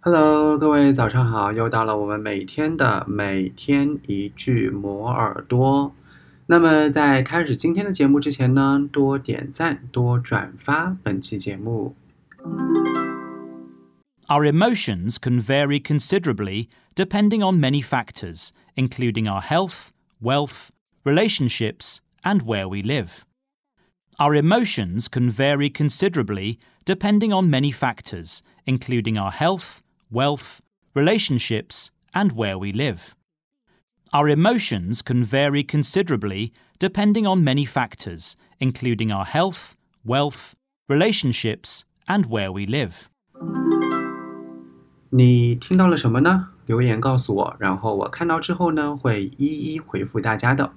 Hello，各位早上好！又到了我们每天的每天一句磨耳朵。那么在开始今天的节目之前呢，多点赞，多转发本期节目。Our emotions can vary considerably depending on many factors, including our health, wealth, relationships, and where we live. Our emotions can vary considerably depending on many factors, including our health, wealth, relationships, and where we live. Our emotions can vary considerably depending on many factors, including our health, wealth, relationships, and where we live. 你听到了什么呢？留言告诉我，然后我看到之后呢，会一一回复大家的。